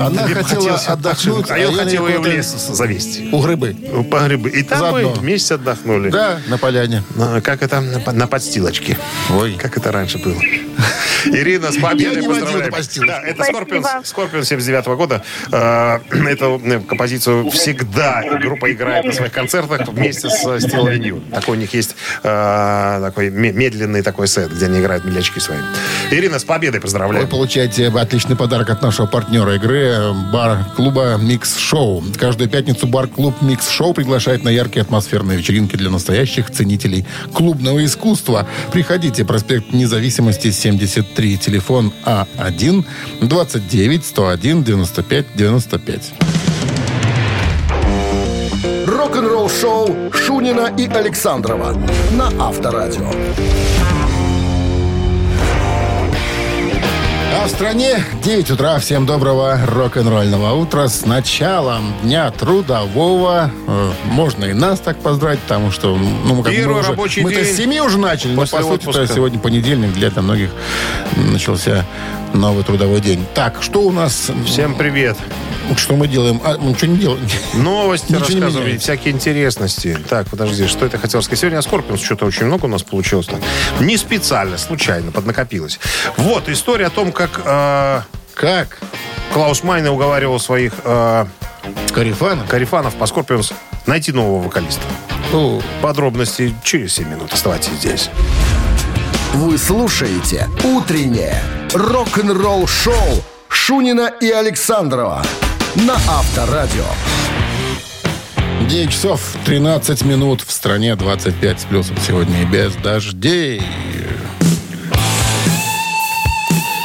Она Тебе хотела отдохнуть, А я хотел ее в лес завести. У грибы. По грибы. И там Заодно. мы вместе отдохнули. Да, на поляне. А, Как это? На На подстилочке. Ой. Как это раньше было. Ирина, с победой поздравляем. на. Да, это. Scorpions, Scorpions 79 года. Э, Эту э, композицию всегда группа играет на своих концертах вместе с Still Loving You. Такой у них есть э, такой ме- медленный такой сет, где они играют медлячки свои. Ирина, с победой Вы поздравляем. получаете отличный подарок от нашего партнера игры э, бар-клуба Mix Show. Каждую пятницу бар-клуб Mix Show приглашает на яркие атмосферные вечеринки для настоящих ценителей клубного искусства. Приходите, проспект Независимости 73, телефон А А1 29 101 95 95. Рок-н-ролл шоу Шунина и Александрова на Авторадио. А в стране 9 утра. Всем доброго рок-н-ролльного утра с началом Дня Трудового. Э, Можно и нас так поздравить, потому что ну, мы как Первый мы уже- рабочий мы-то день с 7 уже начали, но по сути сегодня понедельник, для для многих начался новый трудовой день. Так, что у нас? Всем привет. Что мы делаем? А, мы ничего не делаем. Новости Ничего меняется. всякие интересности. Так, подожди, что это хотел сказать? Сегодня о Скорпионс что-то очень много у нас получилось. Не специально, случайно, поднакопилось. Вот, история о том, как э, Как? Клаус Майне уговаривал своих э, Корефанов? корефанов по Скорпионс найти нового вокалиста. О, Подробности через 7 минут. Оставайтесь здесь. Вы слушаете «Утреннее рок-н-ролл-шоу» Шунина и Александрова на Авторадио. 9 часов 13 минут. В стране 25 с плюсом сегодня и без дождей.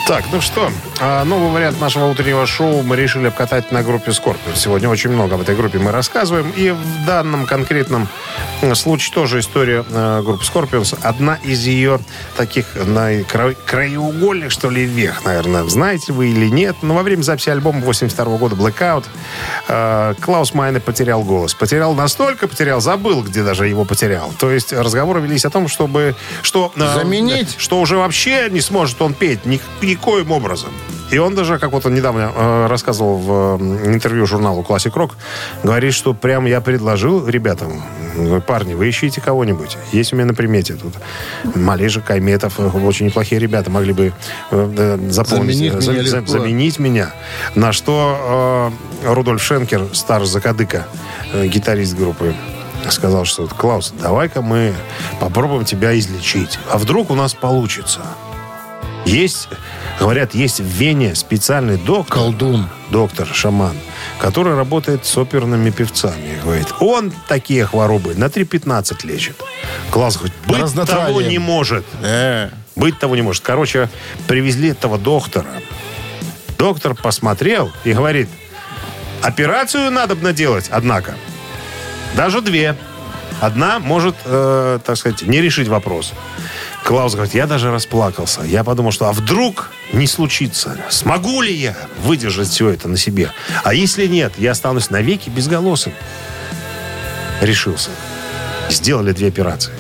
Так, ну что, новый вариант нашего утреннего шоу мы решили обкатать на группе Scorpion. Сегодня очень много об этой группе мы рассказываем. И в данном конкретном случае тоже история э, группы Scorpions. Одна из ее таких на кра- краеугольных, что ли, вех, наверное. Знаете вы или нет, но во время записи альбома 82 года Blackout э, Клаус Майне потерял голос. Потерял настолько, потерял, забыл, где даже его потерял. То есть разговоры велись о том, чтобы... Что, э, Заменить? что уже вообще не сможет он петь ни, никоим образом. И он даже, как вот он недавно э, рассказывал в э, интервью журналу Classic Rock, говорит, что прям я предложил ребятам, парни, вы ищите кого-нибудь. Есть у меня на примете тут Малежик, Кайметов, э, очень неплохие ребята, могли бы э, заполнить, Заменить за- меня за- легко. заменить меня. На что э, Рудольф Шенкер, старый закадыка, э, гитарист группы, сказал, что Клаус, давай-ка мы попробуем тебя излечить. А вдруг у нас получится? Есть, говорят, есть в Вене специальный доктор. Колдун. Доктор, шаман, который работает с оперными певцами. Говорит, он такие хворобы на 3.15 лечит. Класс говорит, быть того не может. Э, Быть того не может. Короче, привезли этого доктора. Доктор посмотрел и говорит, операцию надо бы делать, однако. Даже две. Одна может, э, так сказать, не решить вопрос. Клаус говорит, я даже расплакался. Я подумал, что а вдруг не случится? Смогу ли я выдержать все это на себе? А если нет, я останусь навеки безголосым. Решился. Сделали две операции.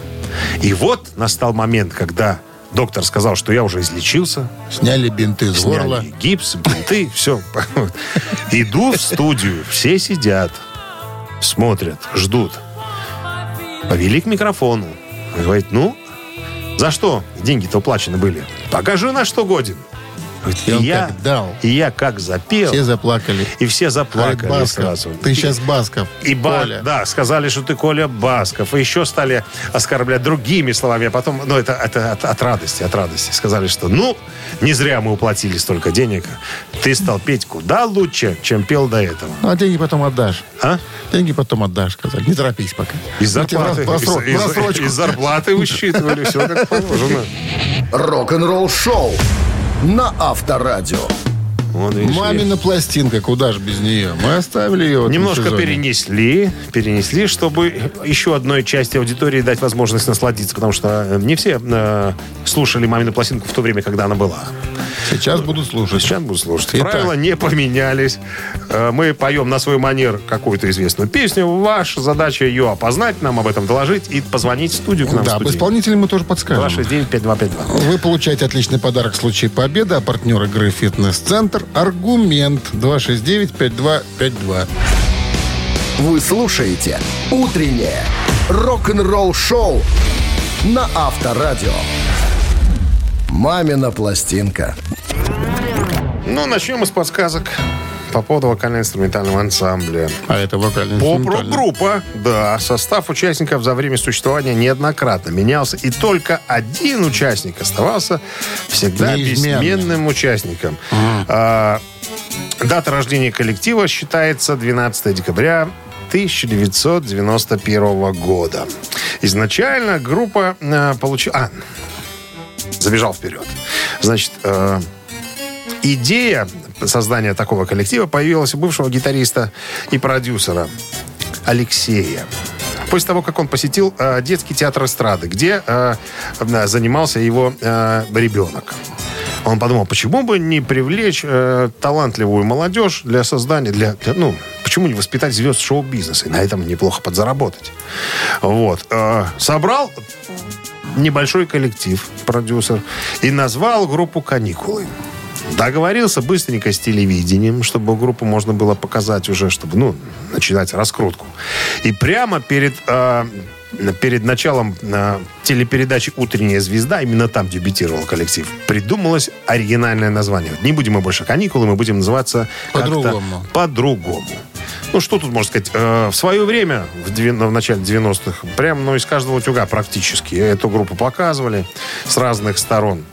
И вот настал момент, когда доктор сказал, что я уже излечился, сняли бинты с горла. Сняли гипс, бинты, все. Иду в студию, все сидят, смотрят, ждут. Повели к микрофону. Говорит, ну, за что деньги-то уплачены были? Покажи, на что годен. Говорит, И он я, как дал. и я как запел, Все заплакали. и все заплакали Говорит, сразу. Ты сейчас Басков. И ба- Коля. да, сказали, что ты Коля Басков. И еще стали оскорблять другими словами. А потом, ну, это, это от, от радости, от радости. Сказали, что, ну, не зря мы уплатили столько денег. Ты стал петь куда лучше, чем пел до этого. Ну, а деньги потом отдашь. А? Деньги потом отдашь, сказали. Не торопись пока. Из зарплаты, из- зарплаты высчитывали. Все как положено. Рок-н-ролл шоу на Авторадио. Видишь ли. Мамина пластинка, куда ж без нее? Мы оставили ее Немножко сезоне. перенесли, перенесли, чтобы еще одной части аудитории дать возможность насладиться, потому что э, не все э, слушали мамину пластинку в то время, когда она была. Сейчас будут слушать. Сейчас буду слушать. Итак. Правила не поменялись. Э, Мы поем на свой манер какую-то известную песню. Ваша задача ее опознать, нам об этом доложить и позвонить в студию к нам. Да, об исполнителе мы тоже подскажем. 269-5252. Вы получаете отличный подарок в случае победы, а партнер игры «Фитнес-центр» «Аргумент» 269-5252. Вы слушаете «Утреннее рок-н-ролл-шоу» на Авторадио. «Мамина пластинка». Ну, начнем мы с подсказок по поводу вокально-инструментального ансамбля. А это вокальный Поп-рок-группа, да. Состав участников за время существования неоднократно менялся. И только один участник оставался всегда Неизменным. бессменным участником. А, дата рождения коллектива считается 12 декабря 1991 года. Изначально группа э, получила... А, забежал вперед. Значит, э, идея создания такого коллектива появилась у бывшего гитариста и продюсера Алексея. После того, как он посетил э, детский театр эстрады, где э, занимался его э, ребенок. Он подумал, почему бы не привлечь э, талантливую молодежь для создания, для, для, ну, почему не воспитать звезд шоу-бизнеса и на этом неплохо подзаработать. Вот. Э, собрал небольшой коллектив, продюсер, и назвал группу «Каникулы». Договорился быстренько с телевидением, чтобы группу можно было показать уже, чтобы, ну, начинать раскрутку. И прямо перед, э, перед началом э, телепередачи «Утренняя звезда», именно там дебютировал коллектив, придумалось оригинальное название. Не будем мы больше «Каникулы», мы будем называться По-другому. по-другому. Ну, что тут можно сказать? Э, в свое время, в, две- в начале 90-х, прям ну, из каждого утюга практически эту группу показывали с разных сторон.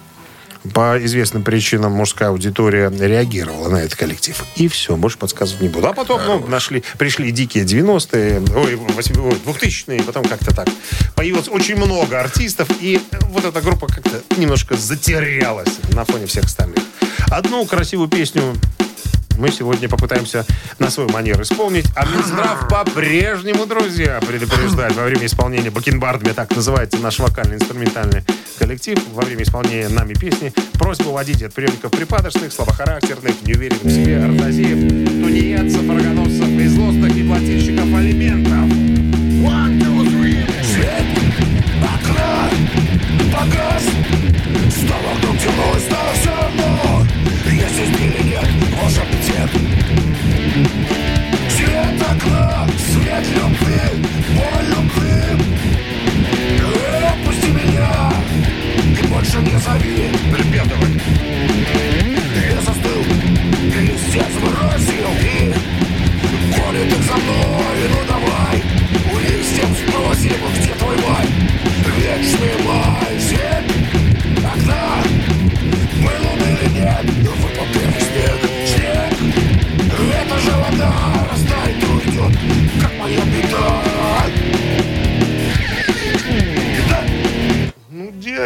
По известным причинам мужская аудитория реагировала на этот коллектив. И все, больше подсказывать не буду. А потом ну, нашли, пришли дикие 90-е, ой, 8 ой, 2000-е, потом как-то так. Появилось очень много артистов, и вот эта группа как-то немножко затерялась на фоне всех остальных. Одну красивую песню мы сегодня попытаемся на свой манер исполнить. А Минздрав по-прежнему, друзья, предупреждает во время исполнения бакенбардами, так называется наш вокально-инструментальный коллектив, во время исполнения нами песни, просьба уводить от приемников припадочных, слабохарактерных, неуверенных в себе, ортозеев, there's no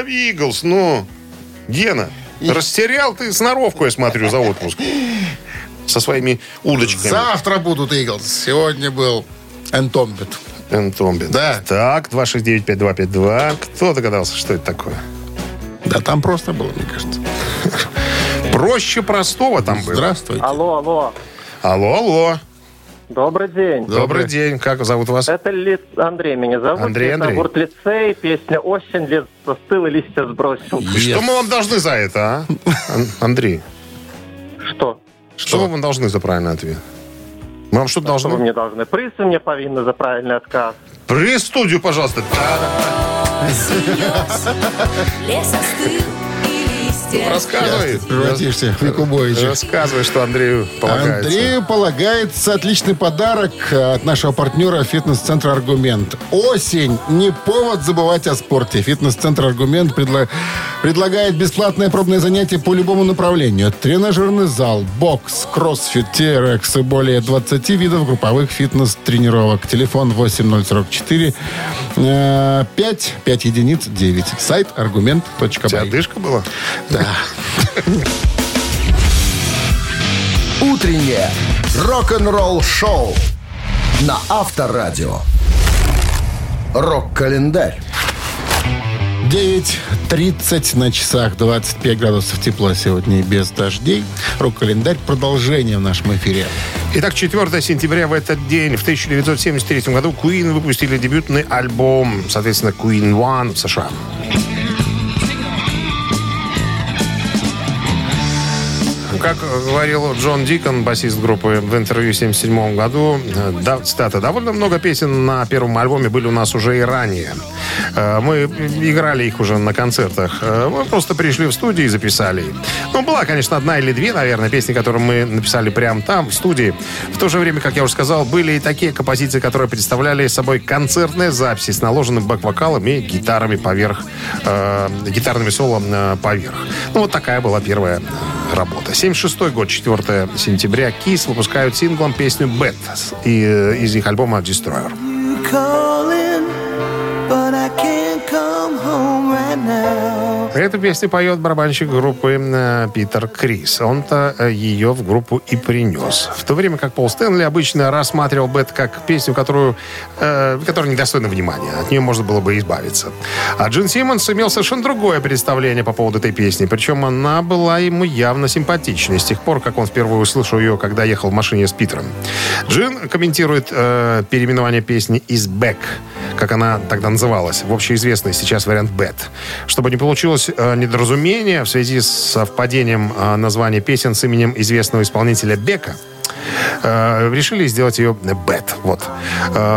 Иглс, ну, Гена, растерял ты сноровку, я смотрю, за отпуск. Со своими удочками. Завтра будут Иглс. Сегодня был Энтомбит. Энтомби. Да. Так, 269-5252. Кто догадался, что это такое? Да там просто было, мне кажется. Проще простого там было. Здравствуйте. Алло, алло. Алло, алло. Добрый день. Добрый день. Как зовут вас? Это Ли... Андрей меня зовут. Андрей, Это Андрей. Гурт лицей, песня «Осень», лес застыл и листья сбросил. И Что мы вам должны за это, а? Ан- Андрей, Что? что вы вам должны за правильный ответ? Мы вам что-то Что вы должны? мне должны? Приз вы мне повинны за правильный отказ. При студию, пожалуйста. Лес остыл, листья Рассказывай. Превратишься в Якубовича. Рассказывай, что Андрею полагается. Андрею полагается отличный подарок от нашего партнера фитнес-центра «Аргумент». Осень – не повод забывать о спорте. Фитнес-центр «Аргумент» предла- предлагает бесплатное пробное занятие по любому направлению. Тренажерный зал, бокс, кроссфит, TRX и более 20 видов групповых фитнес-тренировок. Телефон 8044 э, 5 5 единиц 9. Сайт У тебя аргумент.бай. дышка была? Да. Утреннее рок-н-ролл-шоу на Авторадио. Рок-календарь. 9.30 на часах, 25 градусов тепла сегодня и без дождей. Рок-календарь, продолжение в нашем эфире. Итак, 4 сентября в этот день, в 1973 году, Queen выпустили дебютный альбом, соответственно, Queen One в США. Как говорил Джон Дикон, басист группы, в интервью в 1977 году, э, да, цитата, «Довольно много песен на первом альбоме были у нас уже и ранее. Э, Мы играли их уже на концертах. Э, Мы просто пришли в студию и записали. Ну, была, конечно, одна или две, наверное, песни, которые мы написали прямо там, в студии. В то же время, как я уже сказал, были и такие композиции, которые представляли собой концертные записи с наложенным бэк-вокалом и гитарами поверх, э, гитарными соло э, поверх. Ну, вот такая была первая работа. 76 год, 4 сентября, Кис выпускают синглом песню «Bad» из их альбома «Destroyer». can't Эту песню поет барабанщик группы э, Питер Крис. Он-то э, ее в группу и принес. В то время как Пол Стэнли обычно рассматривал Бет как песню, которую, э, которая недостойна внимания. От нее можно было бы избавиться. А Джин Симмонс имел совершенно другое представление по поводу этой песни. Причем она была ему явно симпатичной с тех пор, как он впервые услышал ее, когда ехал в машине с Питером. Джин комментирует э, переименование песни из «Back», как она тогда называлась, в общеизвестный сейчас вариант «Bad». Чтобы не получилось э, недоразумение в связи с совпадением э, названия песен с именем известного исполнителя Бека, э, решили сделать ее «Bad». Вот.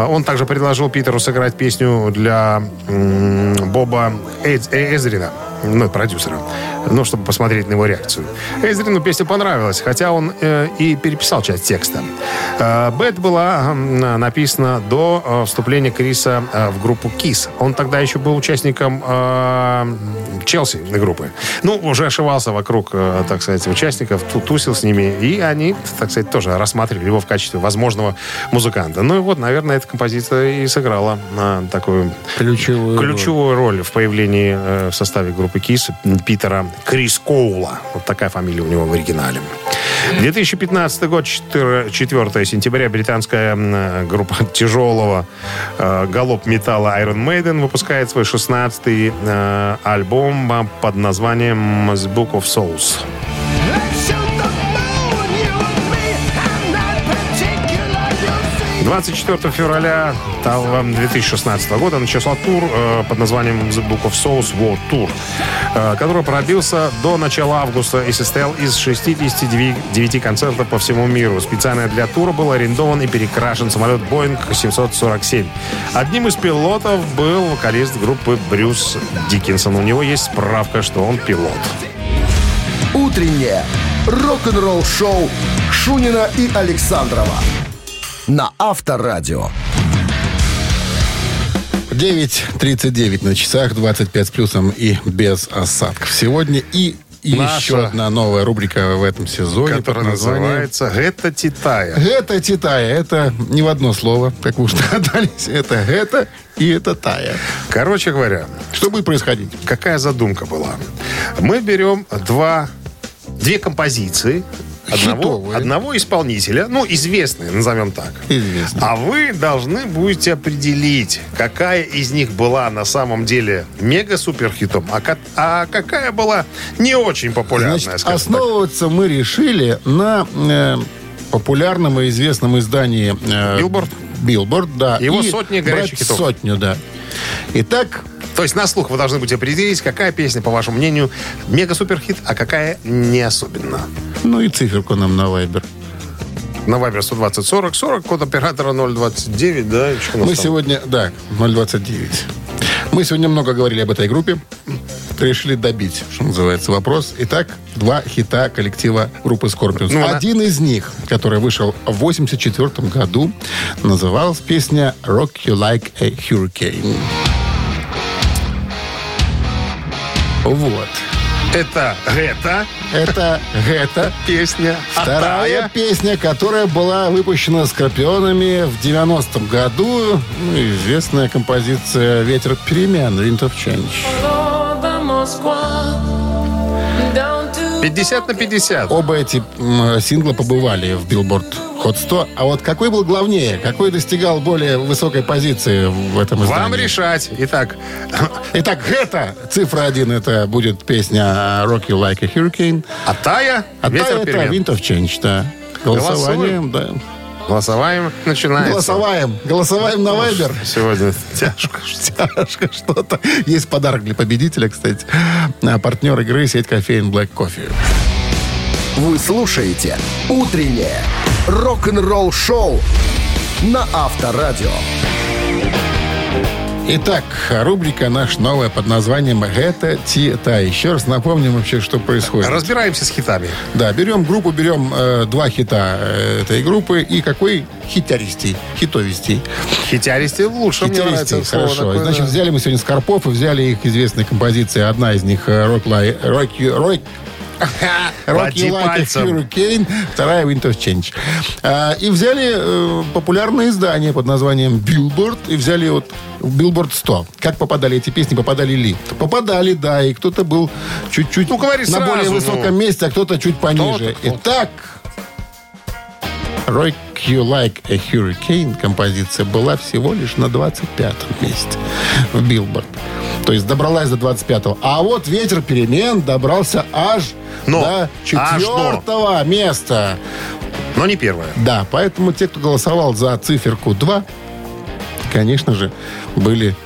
Он также предложил Питеру сыграть песню для Боба Эз- Эзрина, ну, продюсера, ну, чтобы посмотреть на его реакцию. Эзрину песня понравилась, хотя он э, и переписал часть текста. Э, «Bad» была м, написана до э, вступления Криса э, в группу KISS. Он тогда еще был участником э, Челси группы. Ну, уже ошивался вокруг, э, так сказать, участников, ту- тусил с ними, и они, так сказать, тоже рассматривали его в качестве возможного музыканта. Ну и вот, наверное, эта композиция и сыграла э, такую Ключевую. ключевую роль в появлении э, в составе группы Кис Питера Крис Коула. Вот такая фамилия у него в оригинале. 2015 год, 4, 4 сентября, британская э, группа тяжелого э, галоп металла Iron Maiden выпускает свой 16-й э, альбом э, под названием The Book of Souls. 24 февраля того 2016 года начался тур э, под названием The Book of Souls World Tour, э, который продлился до начала августа и состоял из 69 концертов по всему миру. Специально для тура был арендован и перекрашен самолет Boeing 747. Одним из пилотов был вокалист группы Брюс Диккенсон. У него есть справка, что он пилот. Утреннее рок-н-ролл-шоу Шунина и Александрова на Авторадио. 9.39 на часах, 25 с плюсом и без осадков. Сегодня и И Наша. еще одна новая рубрика в этом сезоне Которая названием называется «Это Титая». Это Титая. Это не в одно слово, как вы уже догадались. Это это и это Тая. Короче говоря, Что будет происходить? какая задумка была? Мы берем два, две композиции одного, одного исполнителя, ну, известные, назовем так. Известные. А вы должны будете определить, какая из них была на самом деле мега-супер-хитом, а, а какая была не очень популярная, Значит, скажем так. основываться мы решили на э, популярном и известном издании э, Billboard. Billboard, да. Его И сотни горячих брать хитов. сотню, да. Итак, То есть на слух вы должны будете определить, какая песня, по вашему мнению, мега-супер-хит, а какая не особенно. ну и циферку нам на Viber. На Viber 120 40 40, код оператора 029, да? Мы там? сегодня, да, 029. Мы сегодня много говорили об этой группе. Решили добить, что называется, вопрос. Итак, два хита коллектива группы Scorpions. Ну, Один из них, который вышел в 84 году, называлась песня «Rock You Like a Hurricane». Вот. Это это Это это песня Вторая песня, которая была выпущена Скорпионами в 90-м году. Ну, известная композиция «Ветер перемен» Wind of Change. 50 на 50. Оба эти сингла побывали в Billboard Hot 100. А вот какой был главнее? Какой достигал более высокой позиции в этом издании? Вам решать. Итак, Итак, это цифра один. Это будет песня «Rock You Like a Hurricane». А два ветер это перемен. Wind of Change, да. Голосованием, да. Голосоваем. Начинается. Голосоваем. Голосоваем на Viber. Сегодня тяжко. Тяжко что-то. Есть подарок для победителя, кстати. А, Партнер игры сеть кофеин Black Coffee. Вы слушаете «Утреннее рок-н-ролл-шоу» на Авторадио. Итак, рубрика наш новая под названием «Это Ти-Та». Еще раз напомним вообще, что происходит. Разбираемся с хитами. Да, берем группу, берем э, два хита э, этой группы и какой хитяристей, хитовистей. Хитяристи лучше, мне Хитяристей, слово хорошо. такое, Значит, да. взяли мы сегодня Скорпов и взяли их известные композиции. Одна из них э, «Rock Like, Rock, You- Rock, A пальцем. Hurricane», вторая «Wind of Change». А, и взяли э, популярное издание под названием «Billboard» и взяли вот «Billboard 100». Как попадали эти песни, попадали ли? Попадали, да, и кто-то был чуть-чуть Ну, на сразу, более ну. высоком месте, а кто-то чуть пониже. Кто-то, Итак, «Rock You Like a Hurricane» композиция была всего лишь на 25-м месте в «Биллборд». То есть добралась до 25-го. А вот «Ветер перемен» добрался аж Но, до аж четвертого места. Но не первое. Да, поэтому те, кто голосовал за циферку 2, конечно же, были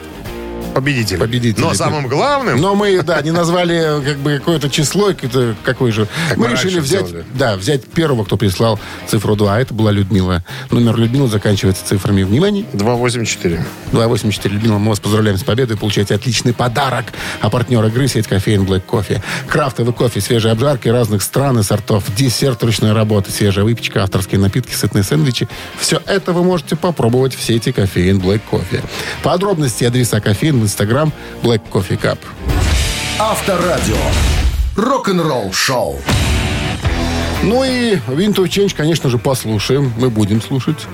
Победитель. победители. Но самым главным... Но мы, да, не назвали как бы какое-то число, какое какой же. Как мы решили взять, делали. да, взять первого, кто прислал цифру 2. А это была Людмила. Номер Людмилы заканчивается цифрами внимания. 284. 284. Людмила, мы вас поздравляем с победой. Получаете отличный подарок. А партнер игры сеть кофеин Black Кофе. Крафтовый кофе, свежие обжарки разных стран и сортов. Десерт ручной работы, свежая выпечка, авторские напитки, сытные сэндвичи. Все это вы можете попробовать в сети кофеин Black Кофе. Подробности адреса кофеин в инстаграм Black Coffee Cup. Авторадио. Рок-н-ролл-шоу. Ну и of Change, конечно же, послушаем. Мы будем слушать.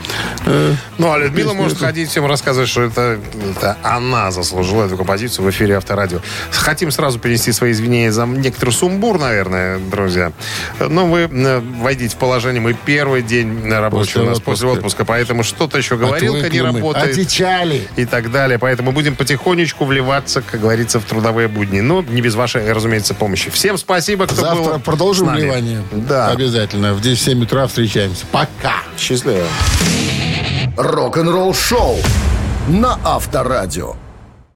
Э, Ну, а Людмила может эту. ходить всем рассказывать, что это, это она заслужила эту композицию в эфире Авторадио. Хотим сразу перенести свои извинения за некоторый сумбур, наверное, друзья. Но вы э, войдите в положение. Мы первый день рабочий После у нас после отпуска. отпуска, поэтому что-то еще говорилка не отвыкли мы, работает. Отвечали. и так далее. Поэтому будем потихонечку вливаться, как говорится, в трудовые будни. Ну, не без вашей, разумеется, помощи. Всем спасибо, кто был Завтра с продолжим вливание. Да. Обязательно. В 10-7 утра встречаемся. Пока. Счастливо. Рок-н-ролл-шоу на Авторадио.